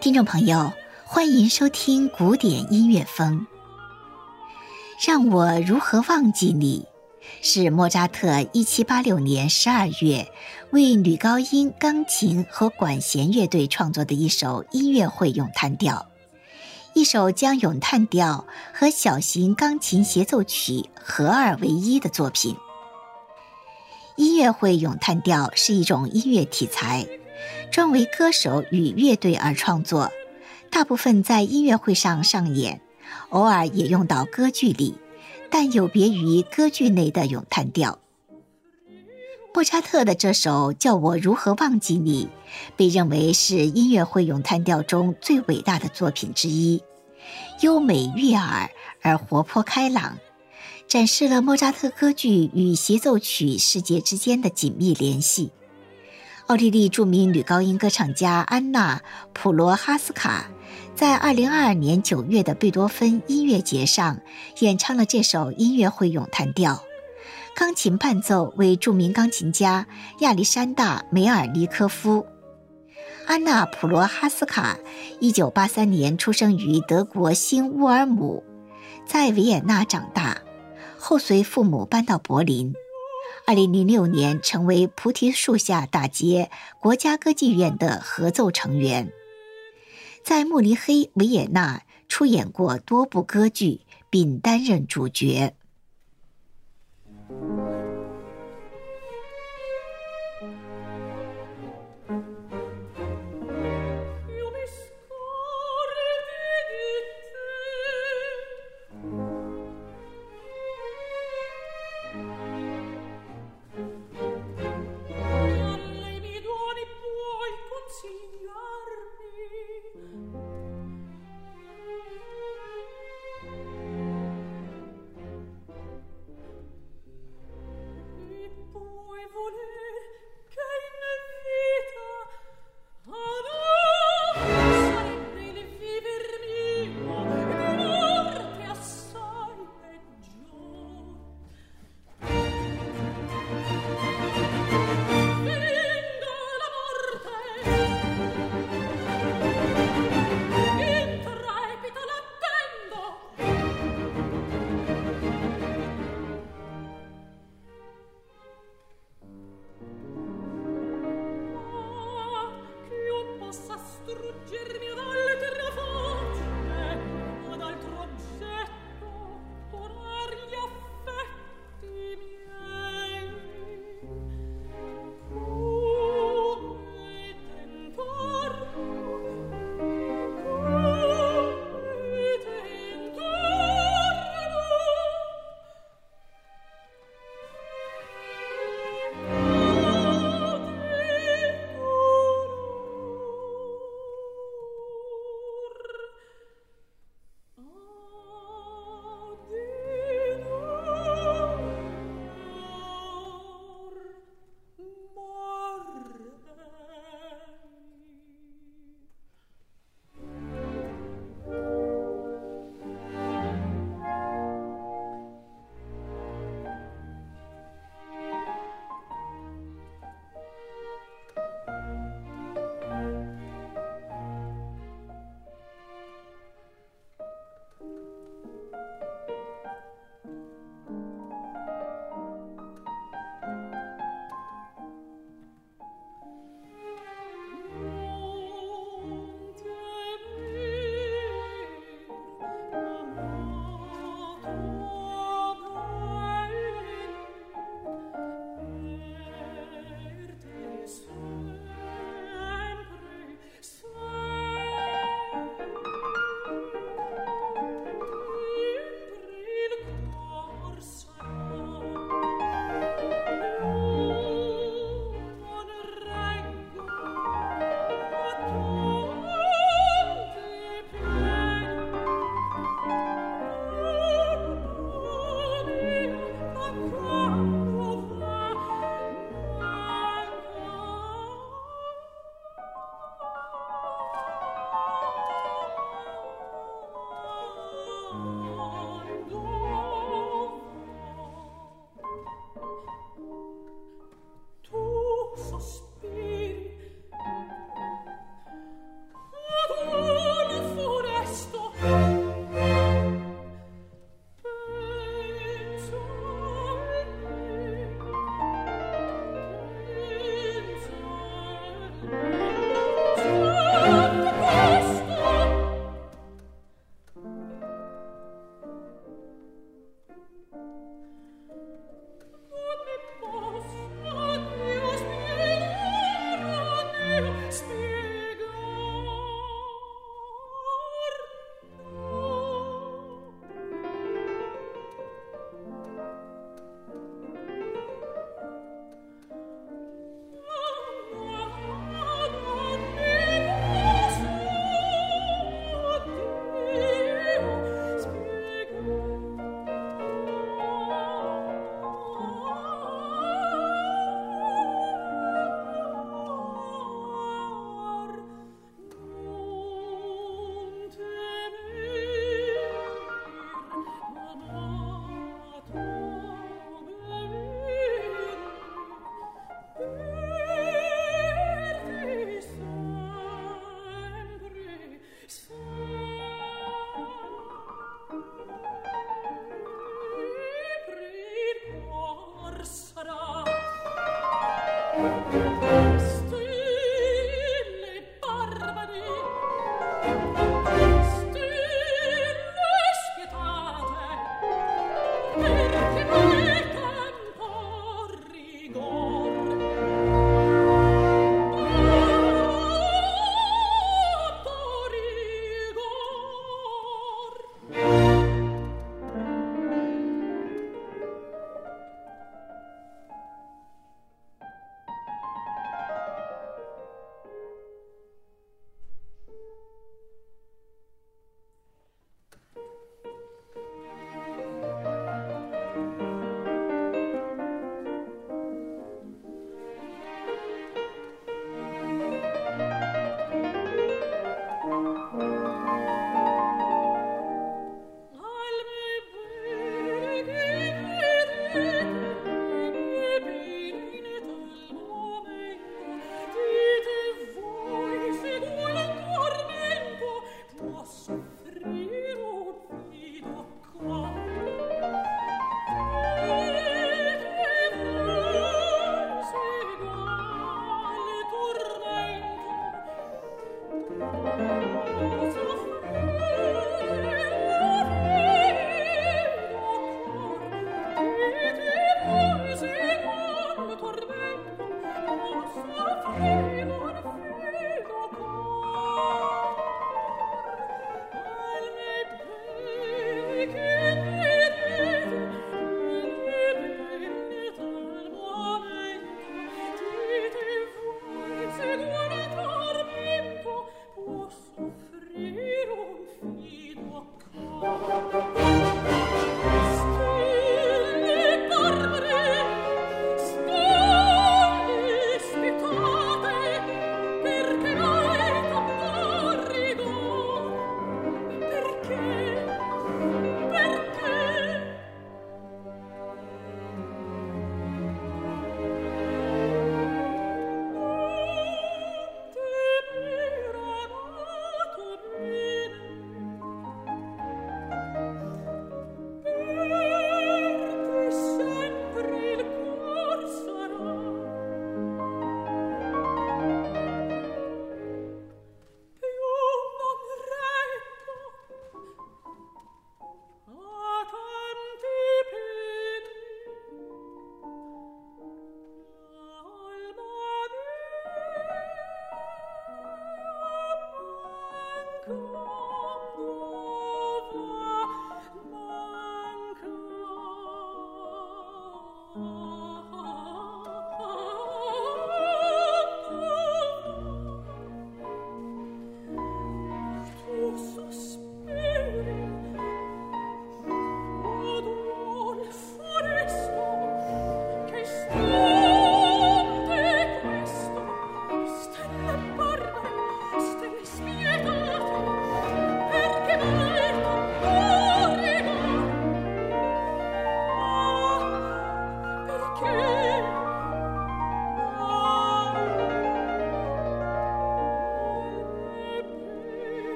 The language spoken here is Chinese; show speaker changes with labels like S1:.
S1: 听众朋友，欢迎收听古典音乐风。让我如何忘记你？是莫扎特1786年12月为女高音钢琴和管弦乐队创作的一首音乐会咏叹调，一首将咏叹调和小型钢琴协奏曲合二为一的作品。音乐会咏叹调是一种音乐题材。专为歌手与乐队而创作，大部分在音乐会上上演，偶尔也用到歌剧里，但有别于歌剧内的咏叹调。莫扎特的这首《叫我如何忘记你》被认为是音乐会咏叹调中最伟大的作品之一，优美悦耳而活泼开朗，展示了莫扎特歌剧与协奏曲世界之间的紧密联系。奥地利著名女高音歌唱家安娜·普罗哈斯卡，在2022年9月的贝多芬音乐节上演唱了这首音乐会咏叹调，钢琴伴奏为著名钢琴家亚历山大·梅尔尼科夫。安娜·普罗哈斯卡1983年出生于德国新乌尔姆，在维也纳长大，后随父母搬到柏林。二零零六年，成为菩提树下大街国家歌剧院的合奏成员，在慕尼黑、维也纳出演过多部歌剧，并担任主角。